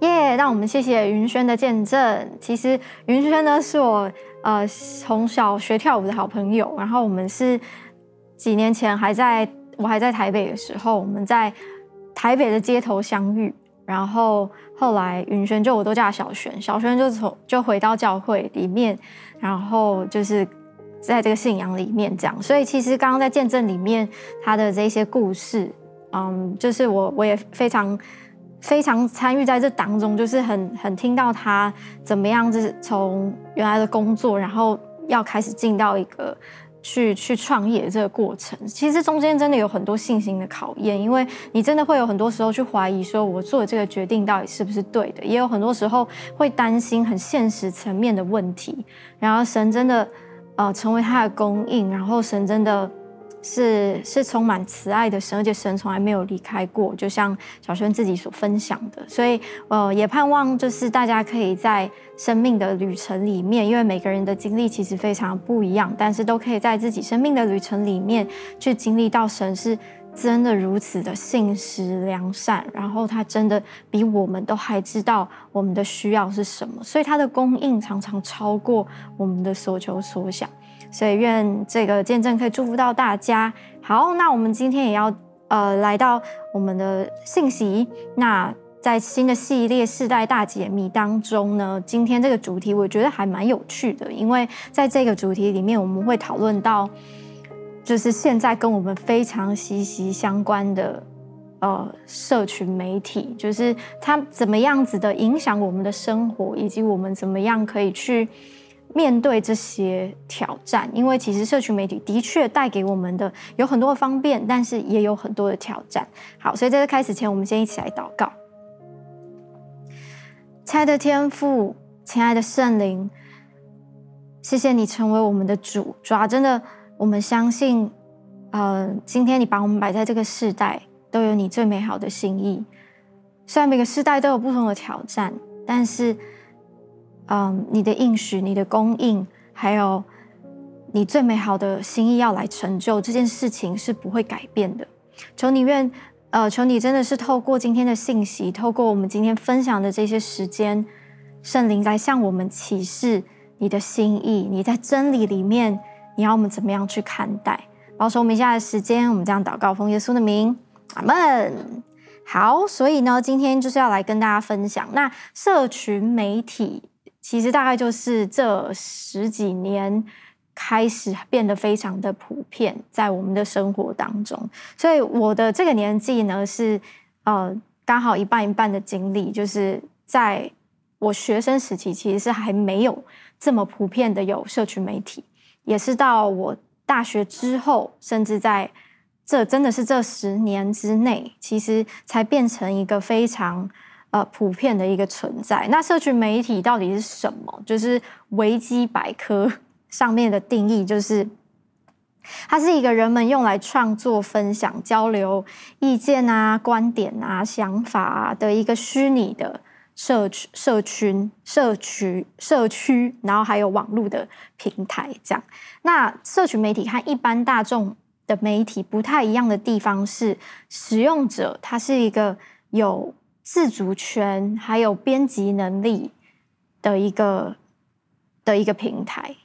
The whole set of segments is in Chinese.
耶！让我们谢谢云轩的见证。其实云轩呢是我呃从小学跳舞的好朋友，然后我们是几年前还在我还在台北的时候，我们在台北的街头相遇，然后后来云轩就我都叫小轩，小轩就从就回到教会里面，然后就是在这个信仰里面这样。所以其实刚刚在见证里面他的这些故事，嗯，就是我我也非常。非常参与在这当中，就是很很听到他怎么样，就是从原来的工作，然后要开始进到一个去去创业的这个过程。其实中间真的有很多信心的考验，因为你真的会有很多时候去怀疑，说我做的这个决定到底是不是对的，也有很多时候会担心很现实层面的问题。然后神真的呃成为他的供应，然后神真的。是是充满慈爱的神，而且神从来没有离开过，就像小轩自己所分享的。所以，呃，也盼望就是大家可以在生命的旅程里面，因为每个人的经历其实非常不一样，但是都可以在自己生命的旅程里面去经历到神是真的如此的信实良善，然后他真的比我们都还知道我们的需要是什么，所以他的供应常常超过我们的所求所想。所以愿这个见证可以祝福到大家。好，那我们今天也要呃来到我们的信息。那在新的系列世代大解密当中呢，今天这个主题我觉得还蛮有趣的，因为在这个主题里面，我们会讨论到，就是现在跟我们非常息息相关的呃社群媒体，就是它怎么样子的影响我们的生活，以及我们怎么样可以去。面对这些挑战，因为其实社群媒体的确带给我们的有很多的方便，但是也有很多的挑战。好，所以在这开始前，我们先一起来祷告。亲爱的天父，亲爱的圣灵，谢谢你成为我们的主。主啊，真的，我们相信，呃，今天你把我们摆在这个世代，都有你最美好的心意。虽然每个世代都有不同的挑战，但是。嗯，你的应许、你的供应，还有你最美好的心意要来成就这件事情是不会改变的。求你愿，呃，求你真的是透过今天的信息，透过我们今天分享的这些时间，圣灵来向我们启示你的心意。你在真理里面，你要我们怎么样去看待？保守我们一下的时间，我们这样祷告，奉耶稣的名，阿门。好，所以呢，今天就是要来跟大家分享那社群媒体。其实大概就是这十几年开始变得非常的普遍，在我们的生活当中。所以我的这个年纪呢，是呃刚好一半一半的经历，就是在我学生时期，其实是还没有这么普遍的有社群媒体，也是到我大学之后，甚至在这真的是这十年之内，其实才变成一个非常。呃，普遍的一个存在。那社群媒体到底是什么？就是维基百科 上面的定义，就是它是一个人们用来创作、分享、交流意见啊、观点啊、想法啊的一个虚拟的社区、社群、社区、社区，然后还有网络的平台。这样，那社群媒体和一般大众的媒体不太一样的地方是，使用者他是一个有。自主权还有编辑能力的一个的一个平台，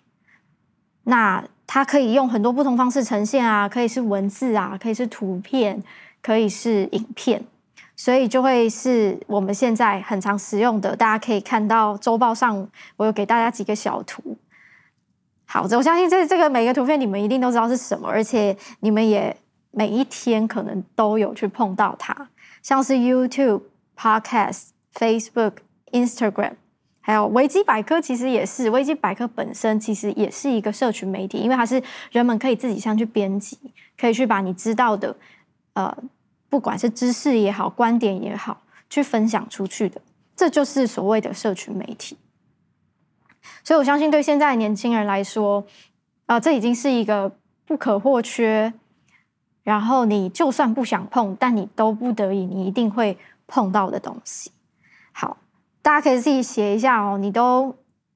那它可以用很多不同方式呈现啊，可以是文字啊，可以是图片，可以是影片，所以就会是我们现在很常使用的。大家可以看到周报上，我有给大家几个小图。好，我相信这这个每个图片你们一定都知道是什么，而且你们也每一天可能都有去碰到它，像是 YouTube。Podcast、Facebook、Instagram，还有维基百科，其实也是维基百科本身其实也是一个社群媒体，因为它是人们可以自己上去编辑，可以去把你知道的，呃，不管是知识也好、观点也好，去分享出去的，这就是所谓的社群媒体。所以我相信，对现在的年轻人来说，啊、呃，这已经是一个不可或缺，然后你就算不想碰，但你都不得已，你一定会。碰到的东西，好，大家可以自己写一下哦。你都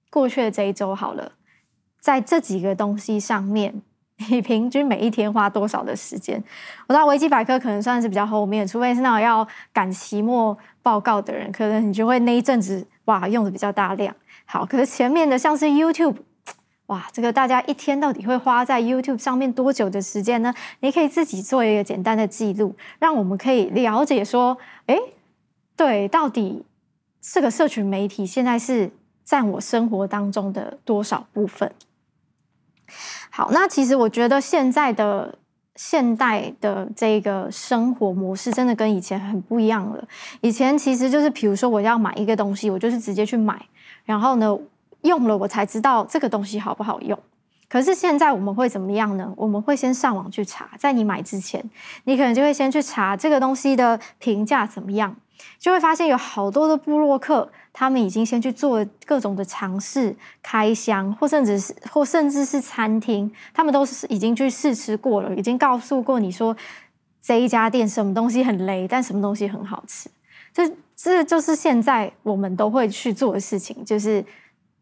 过去的这一周好了，在这几个东西上面，你平均每一天花多少的时间？我知道维基百科可能算是比较后面，除非是那种要赶期末报告的人，可能你就会那一阵子哇用的比较大量。好，可是前面的像是 YouTube，哇，这个大家一天到底会花在 YouTube 上面多久的时间呢？你可以自己做一个简单的记录，让我们可以了解说，诶，对，到底这个社群媒体现在是占我生活当中的多少部分？好，那其实我觉得现在的现代的这个生活模式真的跟以前很不一样了。以前其实就是，比如说我要买一个东西，我就是直接去买，然后呢用了我才知道这个东西好不好用。可是现在我们会怎么样呢？我们会先上网去查，在你买之前，你可能就会先去查这个东西的评价怎么样。就会发现有好多的部落客，他们已经先去做各种的尝试、开箱，或甚至是或甚至是餐厅，他们都是已经去试吃过了，已经告诉过你说这一家店什么东西很雷，但什么东西很好吃。这这就是现在我们都会去做的事情，就是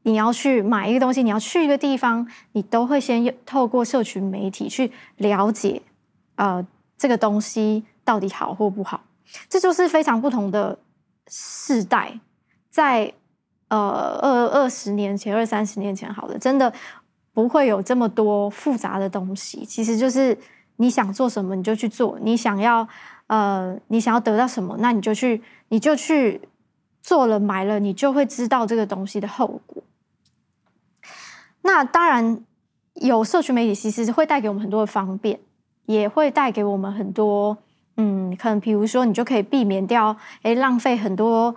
你要去买一个东西，你要去一个地方，你都会先透过社群媒体去了解，呃，这个东西到底好或不好。这就是非常不同的世代，在呃二二十年前、二三十年前，好了，真的不会有这么多复杂的东西。其实就是你想做什么你就去做，你想要呃你想要得到什么，那你就去你就去做了买了，你就会知道这个东西的后果。那当然有社群媒体，其实会带给我们很多的方便，也会带给我们很多。嗯，可能比如说，你就可以避免掉，诶，浪费很多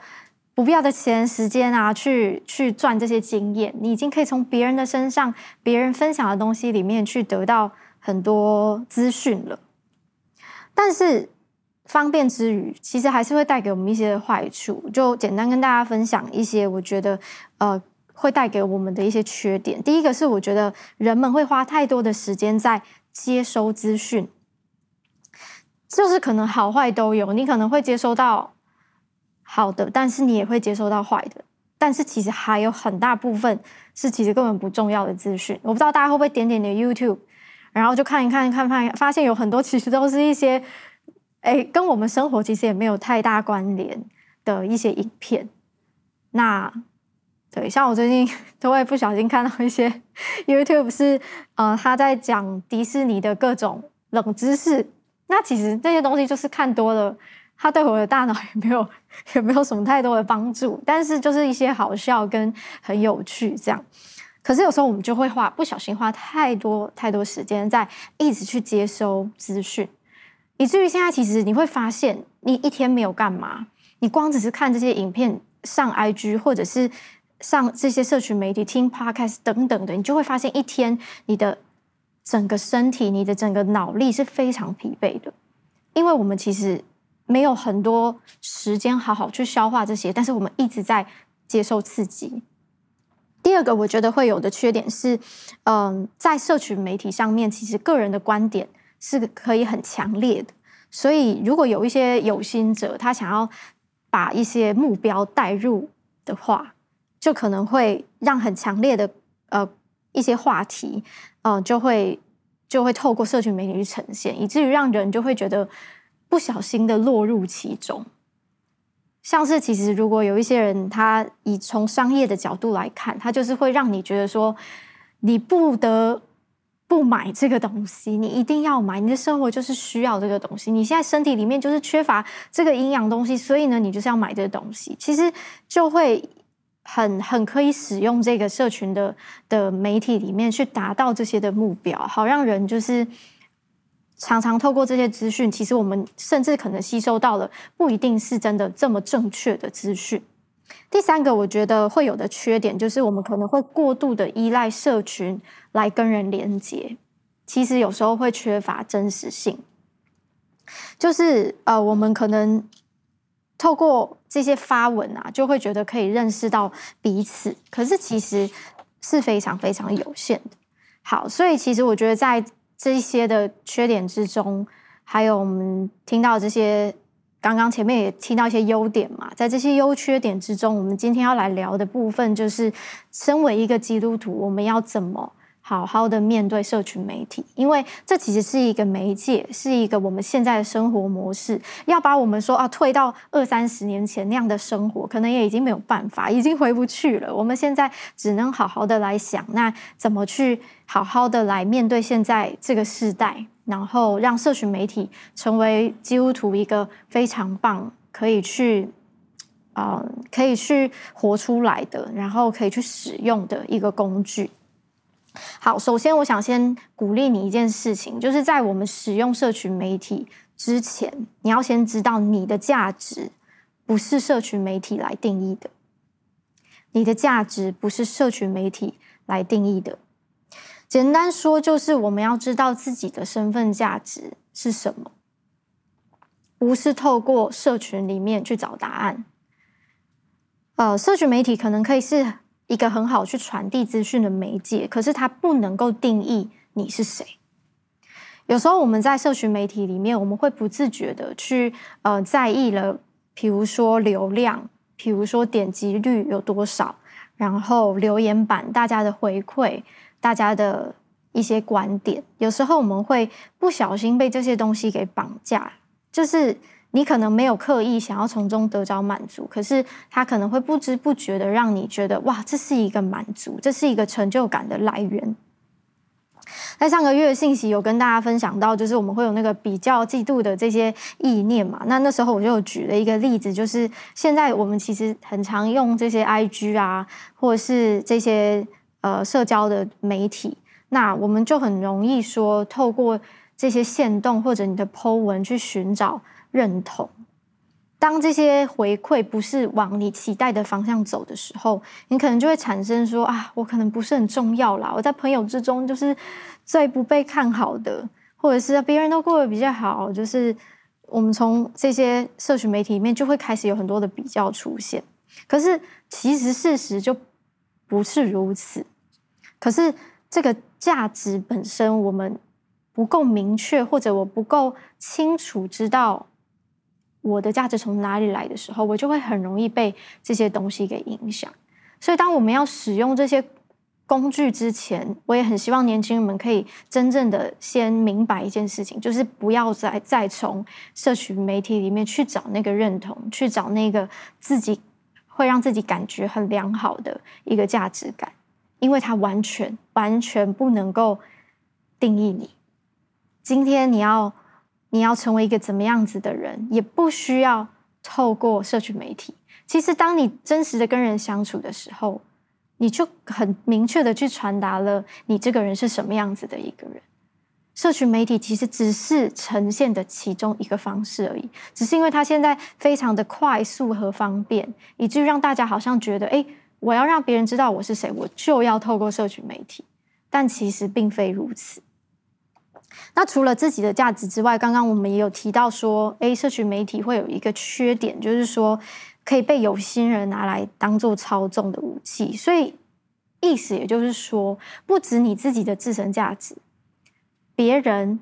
不必要的钱、时间啊，去去赚这些经验。你已经可以从别人的身上、别人分享的东西里面去得到很多资讯了。但是方便之余，其实还是会带给我们一些坏处。就简单跟大家分享一些，我觉得呃会带给我们的一些缺点。第一个是，我觉得人们会花太多的时间在接收资讯。就是可能好坏都有，你可能会接收到好的，但是你也会接收到坏的。但是其实还有很大部分是其实根本不重要的资讯。我不知道大家会不会点点的 YouTube，然后就看一看，看看，发现有很多其实都是一些，哎，跟我们生活其实也没有太大关联的一些影片。那对，像我最近 都会不小心看到一些 YouTube 是，呃，他在讲迪士尼的各种冷知识。那其实这些东西就是看多了，它对我的大脑 也没有也没有什么太多的帮助，但是就是一些好笑跟很有趣这样。可是有时候我们就会花不小心花太多太多时间在一直去接收资讯，以至于现在其实你会发现，你一天没有干嘛，你光只是看这些影片、上 IG 或者是上这些社群媒体、听 Podcast 等等的，你就会发现一天你的。整个身体，你的整个脑力是非常疲惫的，因为我们其实没有很多时间好好去消化这些，但是我们一直在接受刺激。第二个，我觉得会有的缺点是，嗯，在社群媒体上面，其实个人的观点是可以很强烈的，所以如果有一些有心者，他想要把一些目标带入的话，就可能会让很强烈的呃一些话题。嗯，就会就会透过社群媒体去呈现，以至于让人就会觉得不小心的落入其中。像是其实如果有一些人，他以从商业的角度来看，他就是会让你觉得说，你不得不买这个东西，你一定要买，你的生活就是需要这个东西，你现在身体里面就是缺乏这个营养东西，所以呢，你就是要买这个东西，其实就会。很很可以使用这个社群的的媒体里面去达到这些的目标，好让人就是常常透过这些资讯，其实我们甚至可能吸收到了不一定是真的这么正确的资讯。第三个，我觉得会有的缺点就是我们可能会过度的依赖社群来跟人连接，其实有时候会缺乏真实性，就是呃，我们可能。透过这些发文啊，就会觉得可以认识到彼此，可是其实是非常非常有限的。好，所以其实我觉得在这一些的缺点之中，还有我们听到这些，刚刚前面也听到一些优点嘛，在这些优缺点之中，我们今天要来聊的部分就是，身为一个基督徒，我们要怎么好好的面对社群媒体，因为这其实是一个媒介，是一个我们现在的生活模式。要把我们说啊，退到二三十年前那样的生活，可能也已经没有办法，已经回不去了。我们现在只能好好的来想，那怎么去好好的来面对现在这个时代，然后让社群媒体成为基督徒一个非常棒，可以去啊、可以去活出来的，然后可以去使用的一个工具。好，首先我想先鼓励你一件事情，就是在我们使用社群媒体之前，你要先知道你的价值不是社群媒体来定义的。你的价值不是社群媒体来定义的。简单说，就是我们要知道自己的身份价值是什么，不是透过社群里面去找答案。呃，社群媒体可能可以是。一个很好去传递资讯的媒介，可是它不能够定义你是谁。有时候我们在社群媒体里面，我们会不自觉的去呃在意了，比如说流量，比如说点击率有多少，然后留言板大家的回馈，大家的一些观点。有时候我们会不小心被这些东西给绑架，就是。你可能没有刻意想要从中得着满足，可是它可能会不知不觉的让你觉得哇，这是一个满足，这是一个成就感的来源。在上个月的信息有跟大家分享到，就是我们会有那个比较、嫉妒的这些意念嘛。那那时候我就举了一个例子，就是现在我们其实很常用这些 IG 啊，或者是这些呃社交的媒体，那我们就很容易说，透过这些限动或者你的 po 文去寻找。认同，当这些回馈不是往你期待的方向走的时候，你可能就会产生说啊，我可能不是很重要啦，我在朋友之中就是最不被看好的，或者是别人都过得比较好，就是我们从这些社群媒体里面就会开始有很多的比较出现。可是其实事实就不是如此。可是这个价值本身我们不够明确，或者我不够清楚知道。我的价值从哪里来的时候，我就会很容易被这些东西给影响。所以，当我们要使用这些工具之前，我也很希望年轻人们可以真正的先明白一件事情，就是不要再再从社群媒体里面去找那个认同，去找那个自己会让自己感觉很良好的一个价值感，因为它完全完全不能够定义你。今天你要。你要成为一个怎么样子的人，也不需要透过社群媒体。其实，当你真实的跟人相处的时候，你就很明确的去传达了你这个人是什么样子的一个人。社群媒体其实只是呈现的其中一个方式而已，只是因为它现在非常的快速和方便，以至于让大家好像觉得，哎，我要让别人知道我是谁，我就要透过社群媒体。但其实并非如此。那除了自己的价值之外，刚刚我们也有提到说，诶，社群媒体会有一个缺点，就是说可以被有心人拿来当做操纵的武器。所以意思也就是说，不止你自己的自身价值，别人、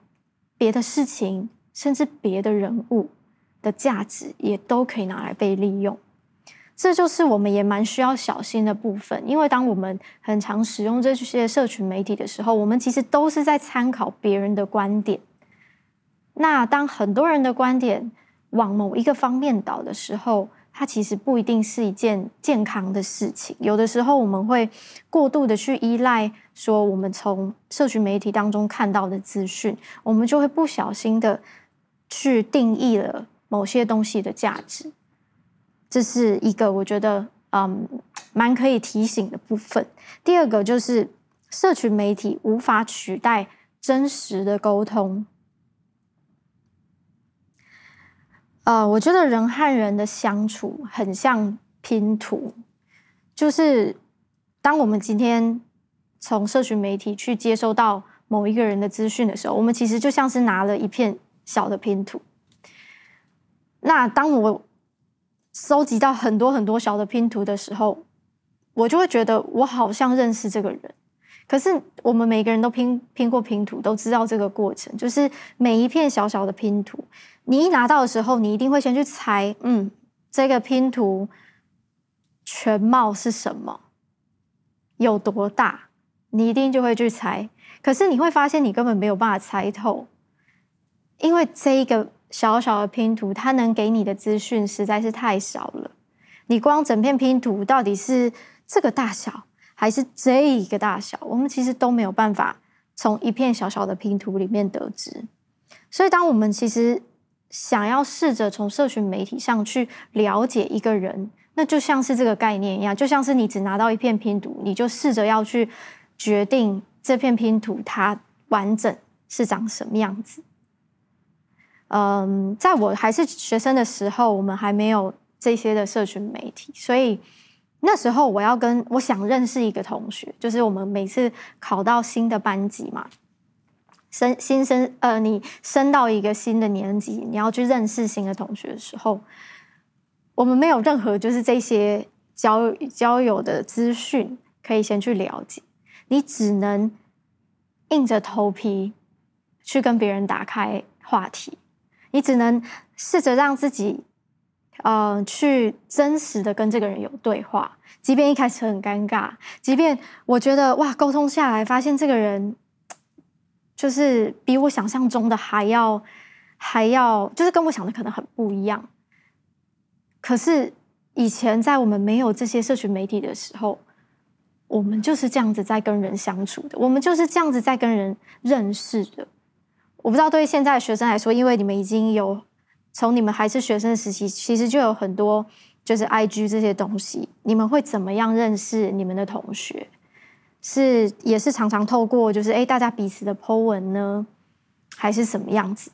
别的事情，甚至别的人物的价值，也都可以拿来被利用。这就是我们也蛮需要小心的部分，因为当我们很常使用这些社群媒体的时候，我们其实都是在参考别人的观点。那当很多人的观点往某一个方面倒的时候，它其实不一定是一件健康的事情。有的时候我们会过度的去依赖说我们从社群媒体当中看到的资讯，我们就会不小心的去定义了某些东西的价值。这是一个我觉得嗯蛮可以提醒的部分。第二个就是社群媒体无法取代真实的沟通。呃，我觉得人和人的相处很像拼图，就是当我们今天从社群媒体去接收到某一个人的资讯的时候，我们其实就像是拿了一片小的拼图。那当我收集到很多很多小的拼图的时候，我就会觉得我好像认识这个人。可是我们每个人都拼拼过拼图，都知道这个过程，就是每一片小小的拼图，你一拿到的时候，你一定会先去猜，嗯，这个拼图全貌是什么，有多大，你一定就会去猜。可是你会发现，你根本没有办法猜透，因为这一个小小的拼图，它能给你的资讯实在是太少了。你光整片拼图到底是这个大小，还是这一个大小，我们其实都没有办法从一片小小的拼图里面得知。所以，当我们其实想要试着从社群媒体上去了解一个人，那就像是这个概念一样，就像是你只拿到一片拼图，你就试着要去决定。这片拼图它完整是长什么样子？嗯，在我还是学生的时候，我们还没有这些的社群媒体，所以那时候我要跟我想认识一个同学，就是我们每次考到新的班级嘛，升新生呃，你升到一个新的年级，你要去认识新的同学的时候，我们没有任何就是这些交交友的资讯可以先去了解。你只能硬着头皮去跟别人打开话题，你只能试着让自己，呃，去真实的跟这个人有对话，即便一开始很尴尬，即便我觉得哇，沟通下来发现这个人就是比我想象中的还要还要，就是跟我想的可能很不一样。可是以前在我们没有这些社群媒体的时候。我们就是这样子在跟人相处的，我们就是这样子在跟人认识的。我不知道对于现在学生来说，因为你们已经有从你们还是学生时期，其实就有很多就是 IG 这些东西，你们会怎么样认识你们的同学？是也是常常透过就是诶大家彼此的 po 文呢，还是什么样子？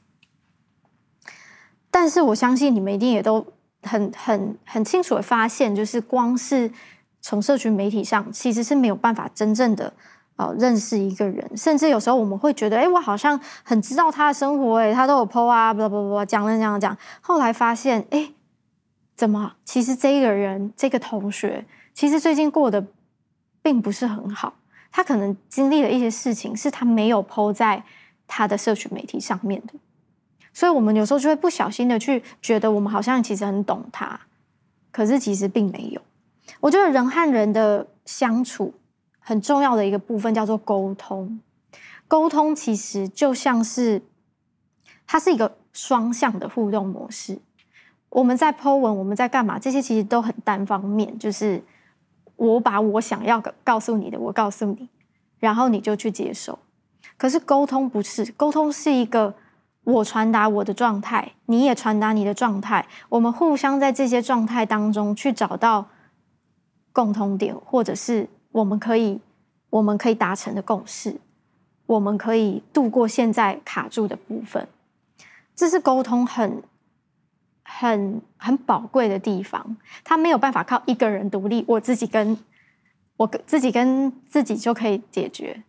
但是我相信你们一定也都很很很清楚的发现，就是光是。从社群媒体上其实是没有办法真正的呃认识一个人，甚至有时候我们会觉得，哎，我好像很知道他的生活，哎，他都有 po 啊，不不不，讲了讲了讲，后来发现，哎，怎么？其实这个人，这个同学，其实最近过得并不是很好，他可能经历了一些事情，是他没有 po 在他的社群媒体上面的，所以我们有时候就会不小心的去觉得，我们好像其实很懂他，可是其实并没有。我觉得人和人的相处很重要的一个部分叫做沟通。沟通其实就像是它是一个双向的互动模式。我们在 po 文，我们在干嘛？这些其实都很单方面，就是我把我想要告诉你的，我告诉你，然后你就去接受。可是沟通不是，沟通是一个我传达我的状态，你也传达你的状态，我们互相在这些状态当中去找到。共同点，或者是我们可以我们可以达成的共识，我们可以度过现在卡住的部分，这是沟通很很很宝贵的地方。他没有办法靠一个人独立，我自己跟我自己跟自己就可以解决。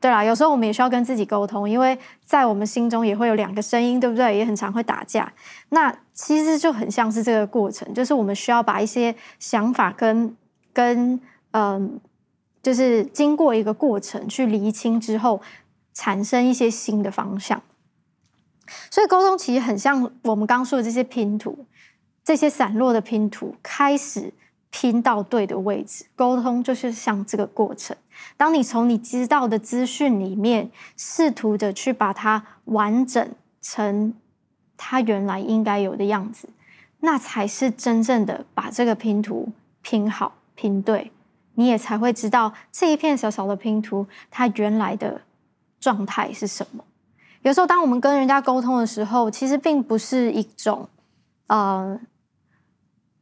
对啦，有时候我们也需要跟自己沟通，因为在我们心中也会有两个声音，对不对？也很常会打架。那其实就很像是这个过程，就是我们需要把一些想法跟跟嗯，就是经过一个过程去厘清之后，产生一些新的方向。所以沟通其实很像我们刚说的这些拼图，这些散落的拼图开始拼到对的位置。沟通就是像这个过程。当你从你知道的资讯里面，试图的去把它完整成它原来应该有的样子，那才是真正的把这个拼图拼好。拼对，你也才会知道这一片小小的拼图，它原来的状态是什么。有时候，当我们跟人家沟通的时候，其实并不是一种，呃，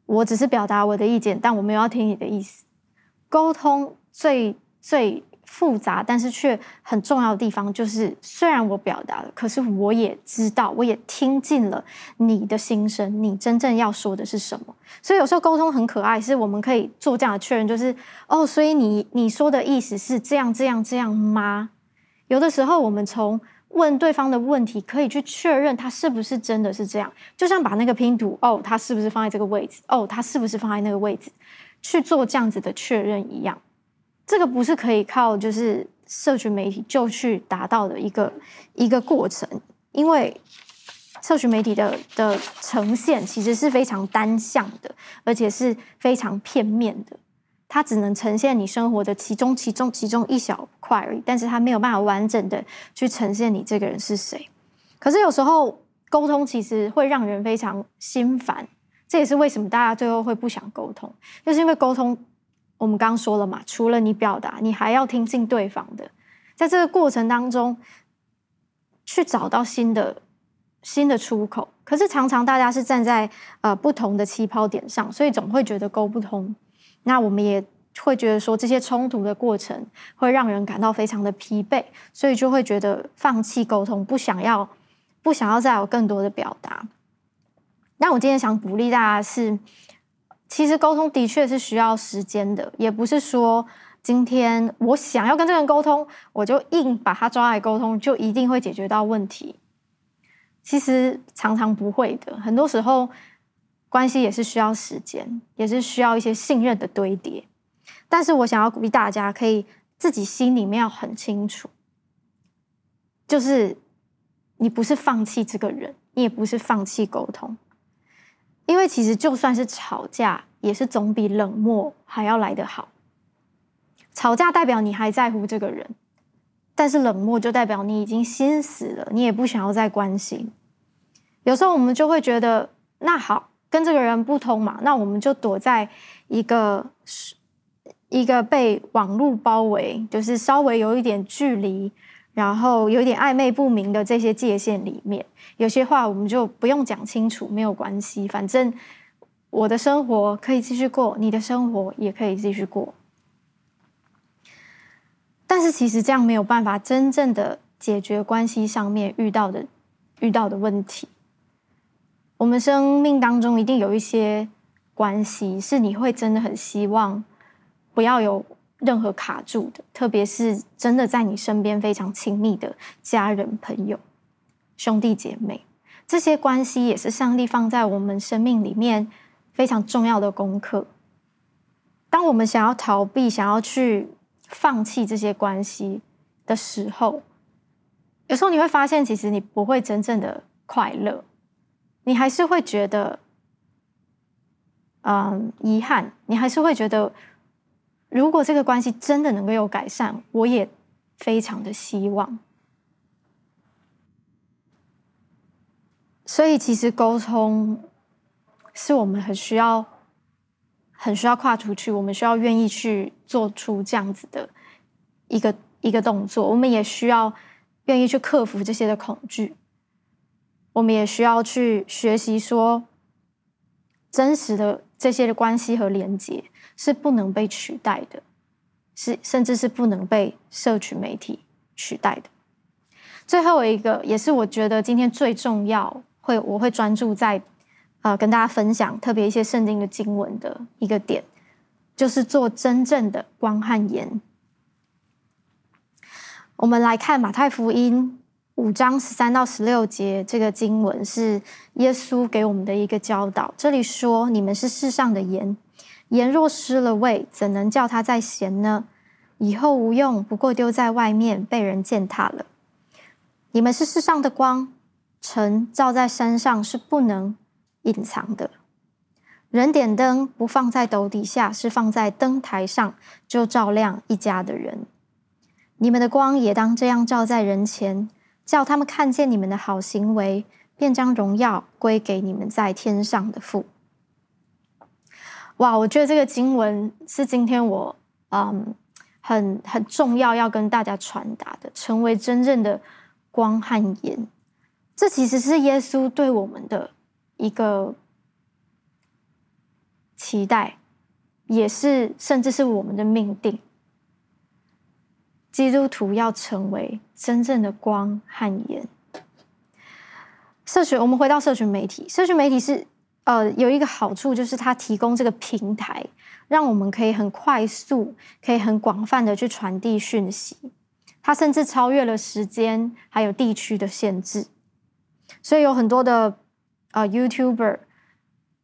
我只是表达我的意见，但我没有要听你的意思。沟通最最。复杂，但是却很重要的地方就是，虽然我表达了，可是我也知道，我也听进了你的心声，你真正要说的是什么。所以有时候沟通很可爱，是我们可以做这样的确认，就是哦，所以你你说的意思是这样这样这样吗？有的时候我们从问对方的问题，可以去确认他是不是真的是这样，就像把那个拼图，哦，他是不是放在这个位置？哦，他是不是放在那个位置？去做这样子的确认一样。这个不是可以靠就是社群媒体就去达到的一个一个过程，因为社群媒体的的呈现其实是非常单向的，而且是非常片面的。它只能呈现你生活的其中、其中、其中一小块而已，但是它没有办法完整的去呈现你这个人是谁。可是有时候沟通其实会让人非常心烦，这也是为什么大家最后会不想沟通，就是因为沟通，我们刚说了嘛，除了你表达，你还要听进对方的，在这个过程当中去找到新的新的出口。可是常常大家是站在呃不同的起跑点上，所以总会觉得沟不通。那我们也会觉得说，这些冲突的过程会让人感到非常的疲惫，所以就会觉得放弃沟通，不想要，不想要再有更多的表达。那我今天想鼓励大家是，其实沟通的确是需要时间的，也不是说今天我想要跟这个人沟通，我就硬把他抓来沟通，就一定会解决到问题。其实常常不会的，很多时候。关系也是需要时间，也是需要一些信任的堆叠。但是我想要鼓励大家，可以自己心里面要很清楚，就是你不是放弃这个人，你也不是放弃沟通，因为其实就算是吵架，也是总比冷漠还要来得好。吵架代表你还在乎这个人，但是冷漠就代表你已经心死了，你也不想要再关心。有时候我们就会觉得，那好。跟这个人不通嘛，那我们就躲在一个一个被网络包围，就是稍微有一点距离，然后有点暧昧不明的这些界限里面。有些话我们就不用讲清楚，没有关系，反正我的生活可以继续过，你的生活也可以继续过。但是其实这样没有办法真正的解决关系上面遇到的遇到的问题。我们生命当中一定有一些关系，是你会真的很希望不要有任何卡住的，特别是真的在你身边非常亲密的家人、朋友、兄弟姐妹，这些关系也是上帝放在我们生命里面非常重要的功课。当我们想要逃避、想要去放弃这些关系的时候，有时候你会发现，其实你不会真正的快乐。你还是会觉得，嗯，遗憾。你还是会觉得，如果这个关系真的能够有改善，我也非常的希望。所以，其实沟通是我们很需要、很需要跨出去，我们需要愿意去做出这样子的一个一个动作。我们也需要愿意去克服这些的恐惧。我们也需要去学习说，真实的这些的关系和连接是不能被取代的，是甚至是不能被社群媒体取代的。最后一个，也是我觉得今天最重要，会我会专注在，呃，跟大家分享特别一些圣经的经文的一个点，就是做真正的光和盐。我们来看马太福音。五章十三到十六节，这个经文是耶稣给我们的一个教导。这里说：“你们是世上的盐，盐若失了味，怎能叫它再咸呢？以后无用，不过丢在外面，被人践踏了。你们是世上的光，城照在山上是不能隐藏的。人点灯不放在斗底下，是放在灯台上，就照亮一家的人。你们的光也当这样照在人前。”叫他们看见你们的好行为，便将荣耀归给你们在天上的父。哇，我觉得这个经文是今天我嗯很很重要要跟大家传达的，成为真正的光和盐。这其实是耶稣对我们的一个期待，也是甚至是我们的命定。基督徒要成为真正的光和盐。社群，我们回到社群媒体。社群媒体是呃有一个好处，就是它提供这个平台，让我们可以很快速、可以很广泛的去传递讯息。它甚至超越了时间还有地区的限制，所以有很多的呃 YouTuber，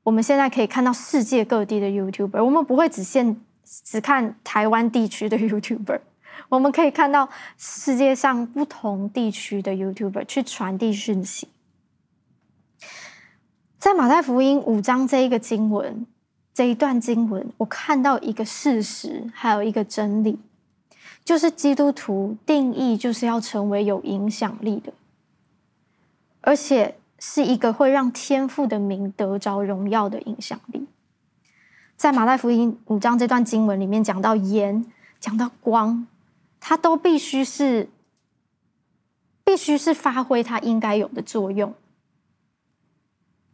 我们现在可以看到世界各地的 YouTuber，我们不会只限只看台湾地区的 YouTuber。我们可以看到世界上不同地区的 YouTuber 去传递讯息。在马太福音五章这一个经文，这一段经文，我看到一个事实，还有一个真理，就是基督徒定义就是要成为有影响力的，而且是一个会让天父的名得着荣耀的影响力。在马太福音五章这段经文里面讲到盐，讲到光，它都必须是，必须是发挥它应该有的作用。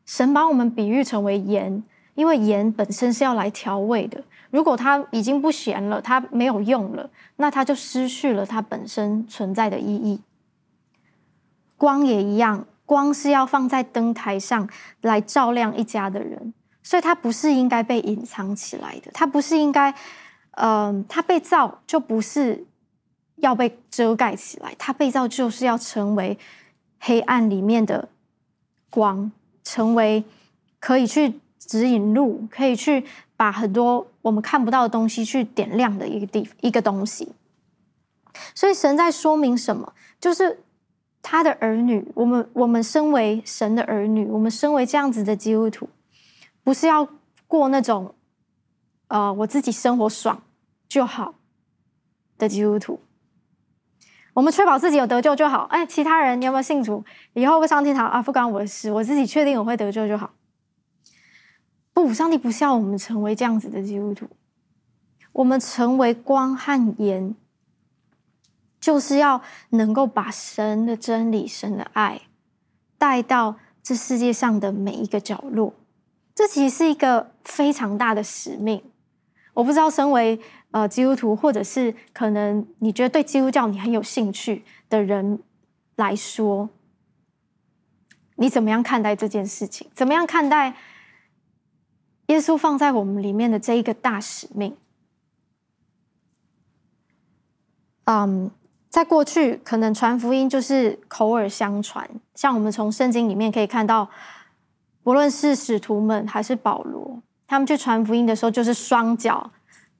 神把我们比喻成为盐。因为盐本身是要来调味的，如果它已经不咸了，它没有用了，那它就失去了它本身存在的意义。光也一样，光是要放在灯台上来照亮一家的人，所以它不是应该被隐藏起来的，它不是应该，嗯、它被造就不是要被遮盖起来，它被造就是要成为黑暗里面的光，成为可以去。指引路，可以去把很多我们看不到的东西去点亮的一个地一个东西。所以神在说明什么？就是他的儿女，我们我们身为神的儿女，我们身为这样子的基督徒，不是要过那种呃我自己生活爽就好的基督徒。我们确保自己有得救就好。哎，其他人你有没有信主？以后会上天堂啊？不关我的事，我自己确定我会得救就好。不，上帝不需要我们成为这样子的基督徒。我们成为光和盐，就是要能够把神的真理、神的爱带到这世界上的每一个角落。这其实是一个非常大的使命。我不知道，身为呃基督徒，或者是可能你觉得对基督教你很有兴趣的人来说，你怎么样看待这件事情？怎么样看待？耶稣放在我们里面的这一个大使命，嗯，在过去可能传福音就是口耳相传，像我们从圣经里面可以看到，不论是使徒们还是保罗，他们去传福音的时候，就是双脚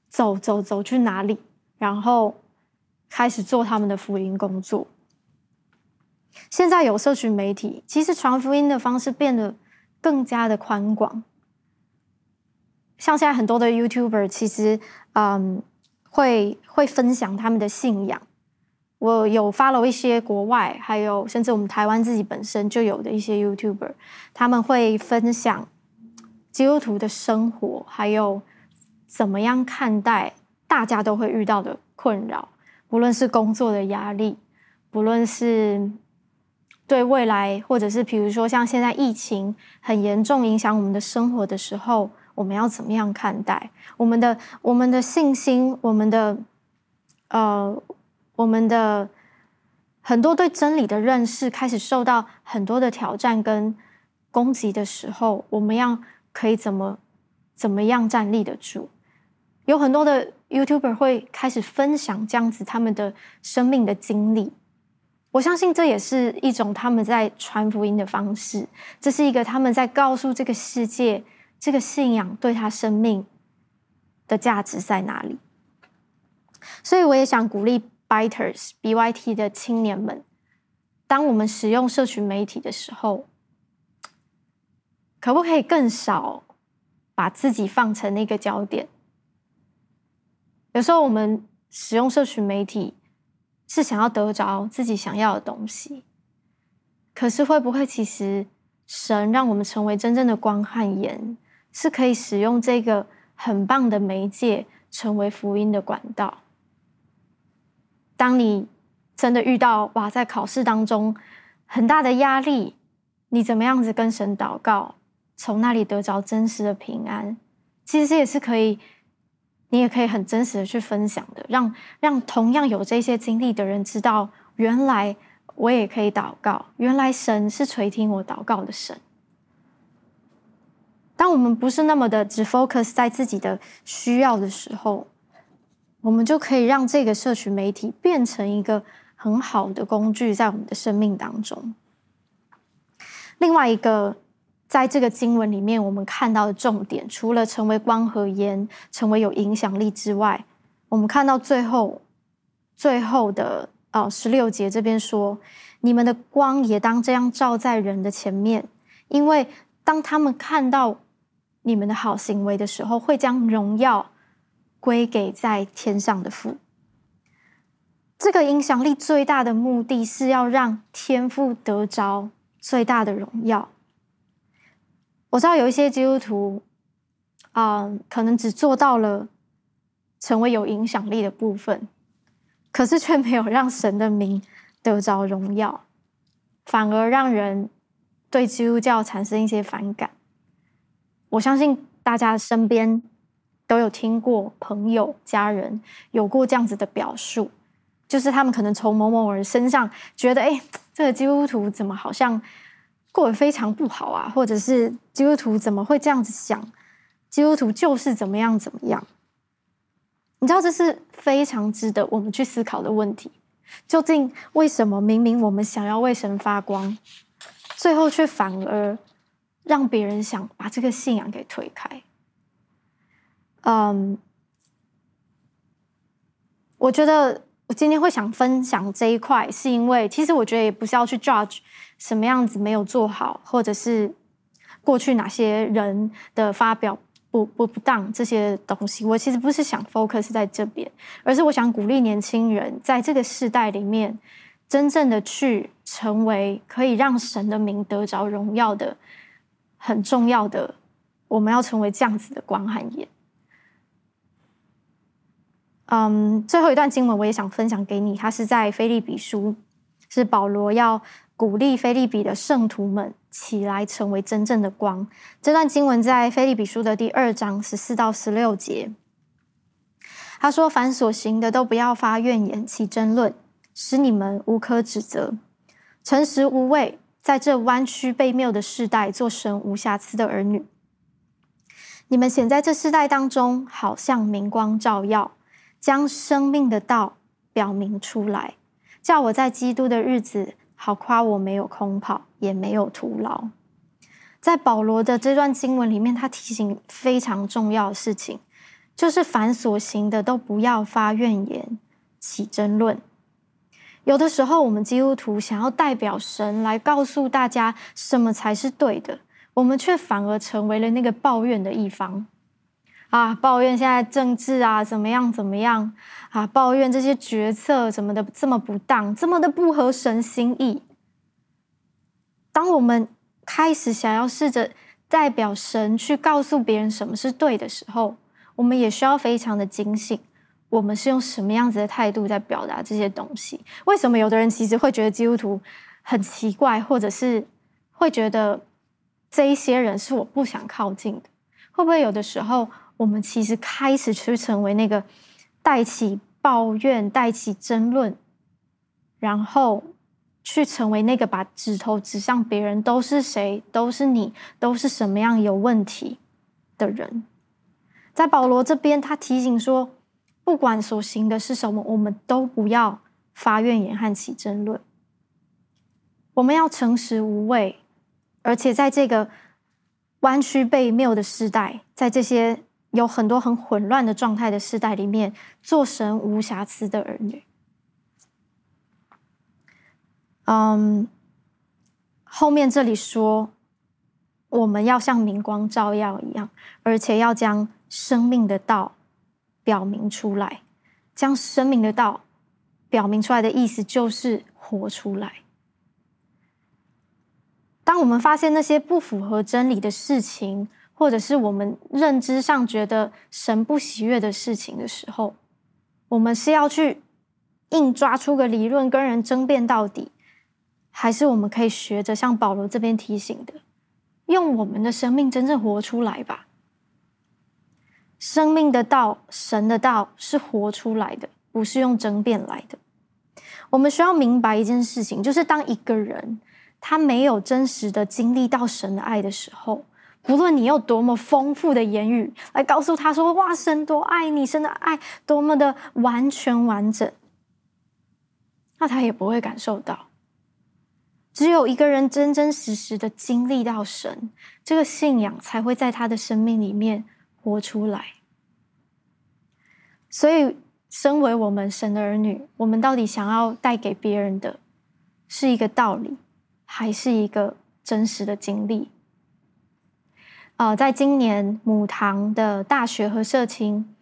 走走走去哪里，然后开始做他们的福音工作。现在有社群媒体，其实传福音的方式变得更加的宽广。像现在很多的 YouTuber，其实嗯，会会分享他们的信仰。我有 follow 一些国外，还有甚至我们台湾自己本身就有的一些 YouTuber，他们会分享基督徒的生活，还有怎么样看待大家都会遇到的困扰，不论是工作的压力，不论是对未来，或者是比如说像现在疫情很严重影响我们的生活的时候。我们要怎么样看待我们的我们的信心？我们的呃，我们的很多对真理的认识开始受到很多的挑战跟攻击的时候，我们要可以怎么怎么样站立得住？有很多的 YouTuber 会开始分享这样子他们的生命的经历，我相信这也是一种他们在传福音的方式，这是一个他们在告诉这个世界。这个信仰对他生命的价值在哪里？所以我也想鼓励 Biters BYT 的青年们，当我们使用社群媒体的时候，可不可以更少把自己放成那个焦点？有时候我们使用社群媒体是想要得着自己想要的东西，可是会不会其实神让我们成为真正的光和盐？是可以使用这个很棒的媒介，成为福音的管道。当你真的遇到哇，在考试当中很大的压力，你怎么样子跟神祷告，从那里得着真实的平安？其实也是可以，你也可以很真实的去分享的，让让同样有这些经历的人知道，原来我也可以祷告，原来神是垂听我祷告的神。当我们不是那么的只 focus 在自己的需要的时候，我们就可以让这个社群媒体变成一个很好的工具，在我们的生命当中。另外一个，在这个经文里面，我们看到的重点，除了成为光和盐，成为有影响力之外，我们看到最后最后的哦十六节这边说：“你们的光也当这样照在人的前面，因为当他们看到。”你们的好行为的时候，会将荣耀归给在天上的父。这个影响力最大的目的是要让天父得着最大的荣耀。我知道有一些基督徒，啊、可能只做到了成为有影响力的部分，可是却没有让神的名得着荣耀，反而让人对基督教产生一些反感。我相信大家身边都有听过朋友、家人有过这样子的表述，就是他们可能从某某人身上觉得，哎，这个基督徒怎么好像过得非常不好啊？或者是基督徒怎么会这样子想？基督徒就是怎么样怎么样？你知道这是非常值得我们去思考的问题。究竟为什么明明我们想要为神发光，最后却反而让别人想把这个信仰给推开？嗯，我觉得我今天会想分享这一块，是因为其实我觉得也不是要去 judge 什么样子没有做好，或者是过去哪些人的发表不不不当这些东西。我其实不是想 focus 在这边，而是我想鼓励年轻人在这个世代里面，真正的去成为可以让神的名得着荣耀的很重要的，我们要成为这样子的光和盐。嗯，最后一段经文我也想分享给你，它是在腓立比书，是保罗要鼓励腓立比的圣徒们起来成为真正的光。这段经文在腓立比书的第二章十四到十六节，他说：“凡所行的都不要发怨言，起争论，使你们无可指责，诚实无畏，在这弯曲被谬的世代，做神无瑕疵的儿女。你们显在这世代当中，好像明光照耀。”将生命的道表明出来，叫我在基督的日子好夸我没有空跑，也没有徒劳。在保罗的这段经文里面，他提醒非常重要的事情，就是凡所行的都不要发怨言，起争论。有的时候，我们基督徒想要代表神来告诉大家什么才是对的，我们却反而成为了那个抱怨的一方。啊，抱怨现在政治啊怎么样怎么样啊，抱怨这些决策怎么的这么不当，这么的不合神心意。当我们开始想要试着代表神去告诉别人什么是对的时候，我们也需要非常的警醒，我们是用什么样子的态度在表达这些东西？为什么有的人其实会觉得基督徒很奇怪，或者是会觉得这一些人是我不想靠近的？会不会有的时候？我们其实开始去成为那个带起抱怨、带起争论，然后去成为那个把指头指向别人，都是谁？都是你？都是什么样有问题的人？在保罗这边，他提醒说，不管所行的是什么，我们都不要发怨言和起争论。我们要诚实无畏，而且在这个弯曲悖谬的时代，在这些。有很多很混乱的状态的时代里面，做神无瑕疵的儿女。嗯，后面这里说，我们要像明光照耀一样，而且要将生命的道表明出来。将生命的道表明出来的意思，就是活出来。当我们发现那些不符合真理的事情，或者是我们认知上觉得神不喜悦的事情的时候，我们是要去硬抓出个理论跟人争辩到底，还是我们可以学着像保罗这边提醒的，用我们的生命真正活出来吧？生命的道，神的道是活出来的，不是用争辩来的。我们需要明白一件事情，就是当一个人他没有真实的经历到神的爱的时候。无论你有多么丰富的言语来告诉他说：“哇，神多爱你，神的爱多么的完全完整。”那他也不会感受到。只有一个人真真实实的经历到神，这个信仰才会在他的生命里面活出来。所以，身为我们神的儿女，我们到底想要带给别人的是一个道理，还是一个真实的经历？呃，在今年母堂的大学和社青，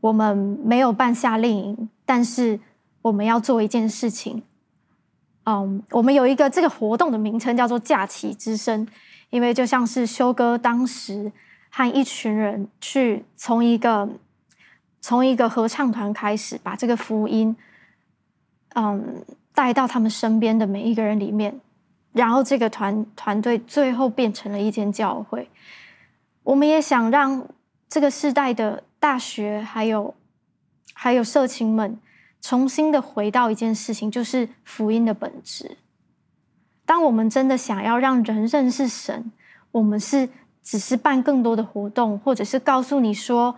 我们没有办夏令营，但是我们要做一件事情。嗯，我们有一个这个活动的名称叫做“假期之声”，因为就像是修哥当时和一群人去从一个从一个合唱团开始，把这个福音，嗯，带到他们身边的每一个人里面。然后这个团团队最后变成了一间教会。我们也想让这个世代的大学还有还有社青们重新的回到一件事情，就是福音的本质。当我们真的想要让人认识神，我们是只是办更多的活动，或者是告诉你说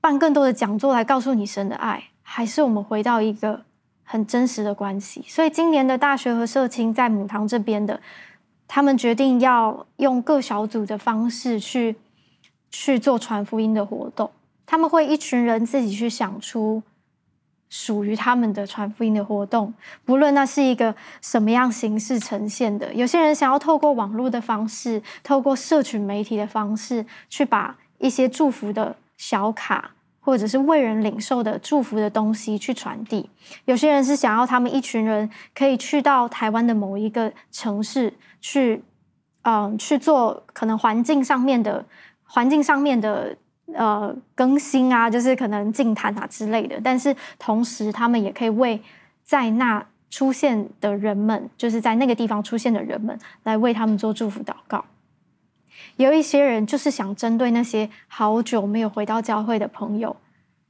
办更多的讲座来告诉你神的爱，还是我们回到一个很真实的关系，所以今年的大学和社青在母堂这边的，他们决定要用各小组的方式去去做传福音的活动。他们会一群人自己去想出属于他们的传福音的活动，不论那是一个什么样形式呈现的。有些人想要透过网络的方式，透过社群媒体的方式，去把一些祝福的小卡。或者是为人领受的祝福的东西去传递。有些人是想要他们一群人可以去到台湾的某一个城市去，嗯，去做可能环境上面的环境上面的呃更新啊，就是可能净坛啊之类的。但是同时，他们也可以为在那出现的人们，就是在那个地方出现的人们，来为他们做祝福祷告。有一些人就是想针对那些好久没有回到教会的朋友，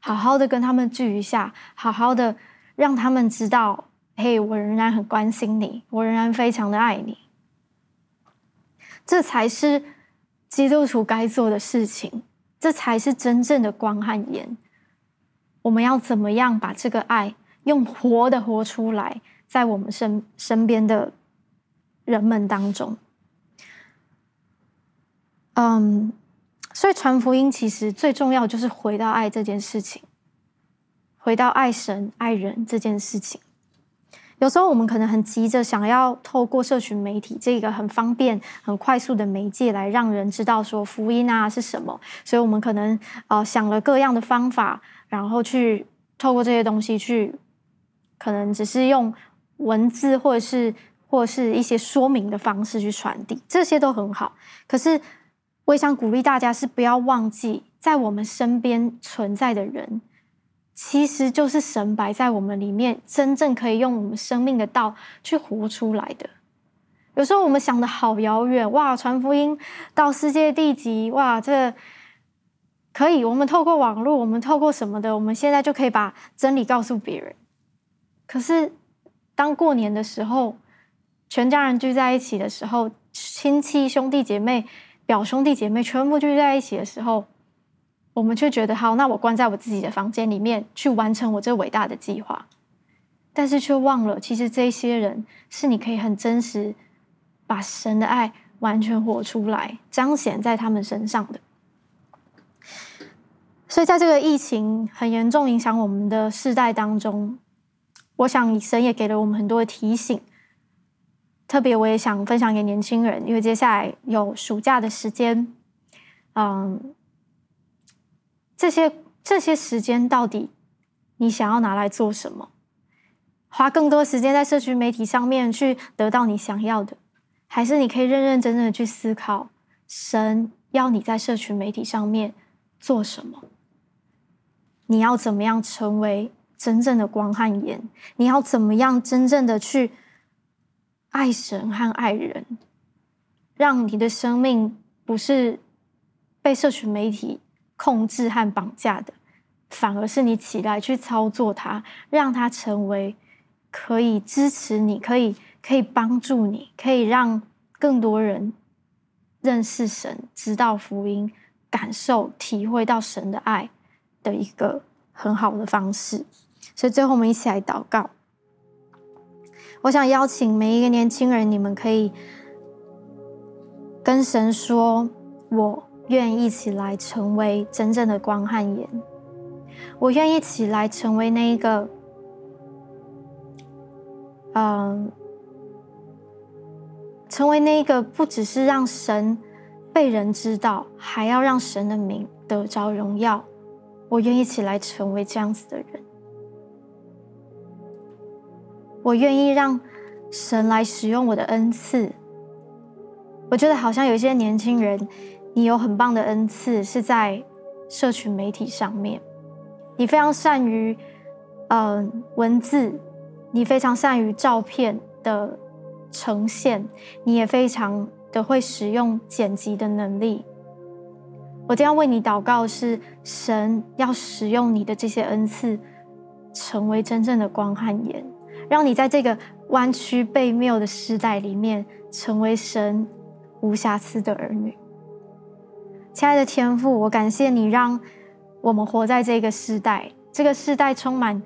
好好的跟他们聚一下，好好的让他们知道，嘿，我仍然很关心你，我仍然非常的爱你。这才是基督徒该做的事情，这才是真正的光和盐。我们要怎么样把这个爱用活的活出来，在我们身身边的人们当中？嗯所以传福音其实最重要就是回到爱这件事情，回到爱神爱人这件事情。有时候我们可能很急着想要透过社群媒体这个很方便、很快速的媒介来让人知道说福音啊是什么，所以我们可能呃想了各样的方法，然后去透过这些东西去，可能只是用文字或者是或者是一些说明的方式去传递，这些都很好，可是。我也想鼓励大家是不要忘记，在我们身边存在的人，其实就是神摆在我们里面，真正可以用我们生命的道去活出来的。有时候我们想的好遥远，哇，传福音到世界地极，哇，这可以，我们透过网络，我们透过什么的，我们现在就可以把真理告诉别人。可是，当过年的时候，全家人聚在一起的时候，亲戚兄弟姐妹。表兄弟姐妹全部聚在一起的时候，我们却觉得好，那我关在我自己的房间里面去完成我这伟大的计划，但是却忘了，其实这些人是你可以很真实把神的爱完全活出来，彰显在他们身上的。所以，在这个疫情很严重影响我们的世代当中，我想神也给了我们很多的提醒。特别，我也想分享给年轻人，因为接下来有暑假的时间，嗯，这些这些时间到底你想要拿来做什么？花更多时间在社群媒体上面去得到你想要的，还是你可以认认真真的去思考，神要你在社群媒体上面做什么？你要怎么样成为真正的光和盐？你要怎么样真正的去？爱神和爱人，让你的生命不是被社群媒体控制和绑架的，反而是你起来去操作它，让它成为可以支持你、可以可以帮助你、可以让更多人认识神、知道福音、感受、体会到神的爱的一个很好的方式。所以最后，我们一起来祷告。我想邀请每一个年轻人，你们可以跟神说：“我愿意一起来成为真正的光和盐，我愿意一起来成为那一个，嗯，成为那一个不只是让神被人知道，还要让神的名得着荣耀。我愿意一起来成为这样子的人。我愿意让神来使用我的恩赐。我觉得好像有一些年轻人，你有很棒的恩赐，是在社群媒体上面，你非常善于嗯、文字，你非常善于照片的呈现，你也非常的会使用剪辑的能力。我这样为你祷告是，神要使用你的这些恩赐，成为真正的光和盐，让你在这个弯曲悖谬的时代里面，成为神无瑕疵的儿女。亲爱的天父，我感谢你，让我们活在这个时代，这个时代充满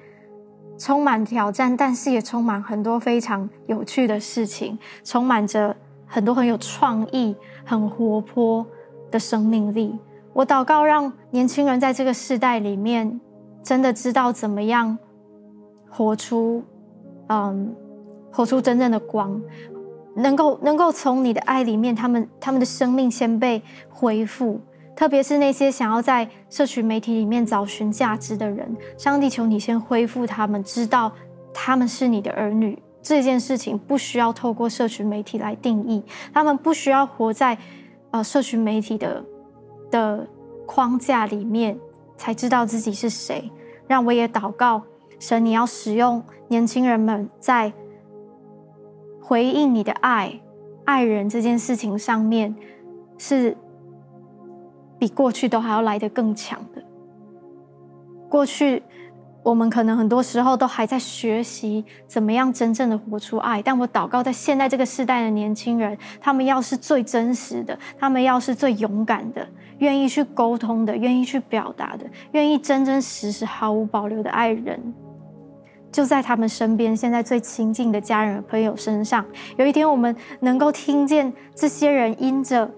充满挑战，但是也充满很多非常有趣的事情，充满着很多很有创意、很活泼的生命力。我祷告，让年轻人在这个时代里面，真的知道怎么样活出，嗯，活出真正的光，能够能够从你的爱里面，他们他们的生命先被恢复。特别是那些想要在社群媒体里面找寻价值的人，上帝求你先恢复他们，知道他们是你的儿女。这件事情不需要透过社群媒体来定义，他们不需要活在呃社群媒体的。的框架里面，才知道自己是谁。让我也祷告，神，你要使用年轻人们在回应你的爱、爱人这件事情上面，是比过去都还要来得更强的。过去。我们可能很多时候都还在学习怎么样真正的活出爱，但我祷告，在现在这个时代的年轻人，他们要是最真实的，他们要是最勇敢的，愿意去沟通的，愿意去表达的，愿意真真实实毫无保留的爱人，就在他们身边，现在最亲近的家人朋友身上。有一天，我们能够听见这些人因着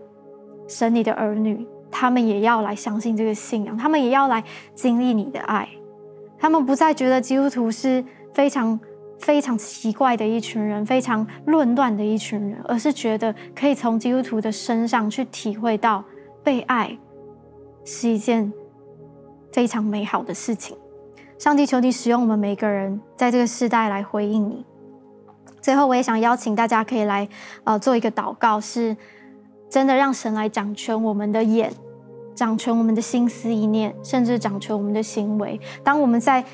神你的儿女，他们也要来相信这个信仰，他们也要来经历你的爱。他们不再觉得基督徒是非常非常奇怪的一群人，非常论断的一群人，而是觉得可以从基督徒的身上去体会到被爱是一件非常美好的事情。上帝，求你使用我们每个人，在这个时代来回应你。最后，我也想邀请大家可以来呃做一个祷告，是真的让神来掌权我们的眼。掌权我们的心思意念，甚至掌权我们的行为。当我们在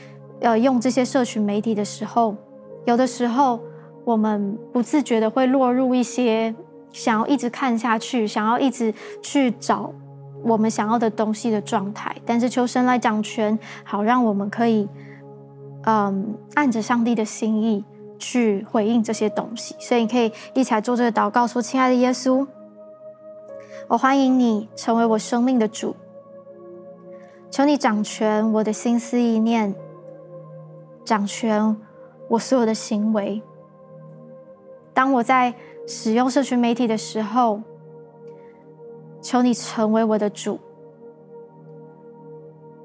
呃用这些社群媒体的时候，有的时候我们不自觉的会落入一些想要一直看下去，想要一直去找我们想要的东西的状态。但是求神来掌权，好让我们可以嗯按着上帝的心意去回应这些东西。所以你可以一起来做这个祷告，说：“亲爱的耶稣。”我欢迎你成为我生命的主，求你掌权我的心思意念，掌权我所有的行为。当我在使用社群媒体的时候，求你成为我的主，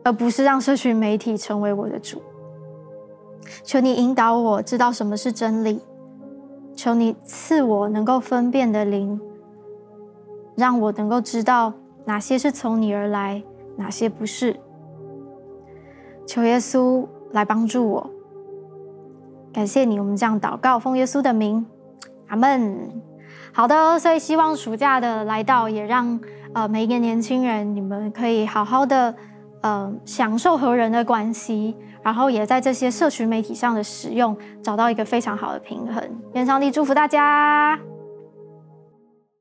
而不是让社群媒体成为我的主。求你引导我知道什么是真理，求你赐我能够分辨的灵。让我能够知道哪些是从你而来，哪些不是。求耶稣来帮助我。感谢你，我们这样祷告，奉耶稣的名，阿门。好的，所以希望暑假的来到，也让呃每一个年轻人，你们可以好好的呃享受和人的关系，然后也在这些社群媒体上的使用，找到一个非常好的平衡。愿上帝祝福大家。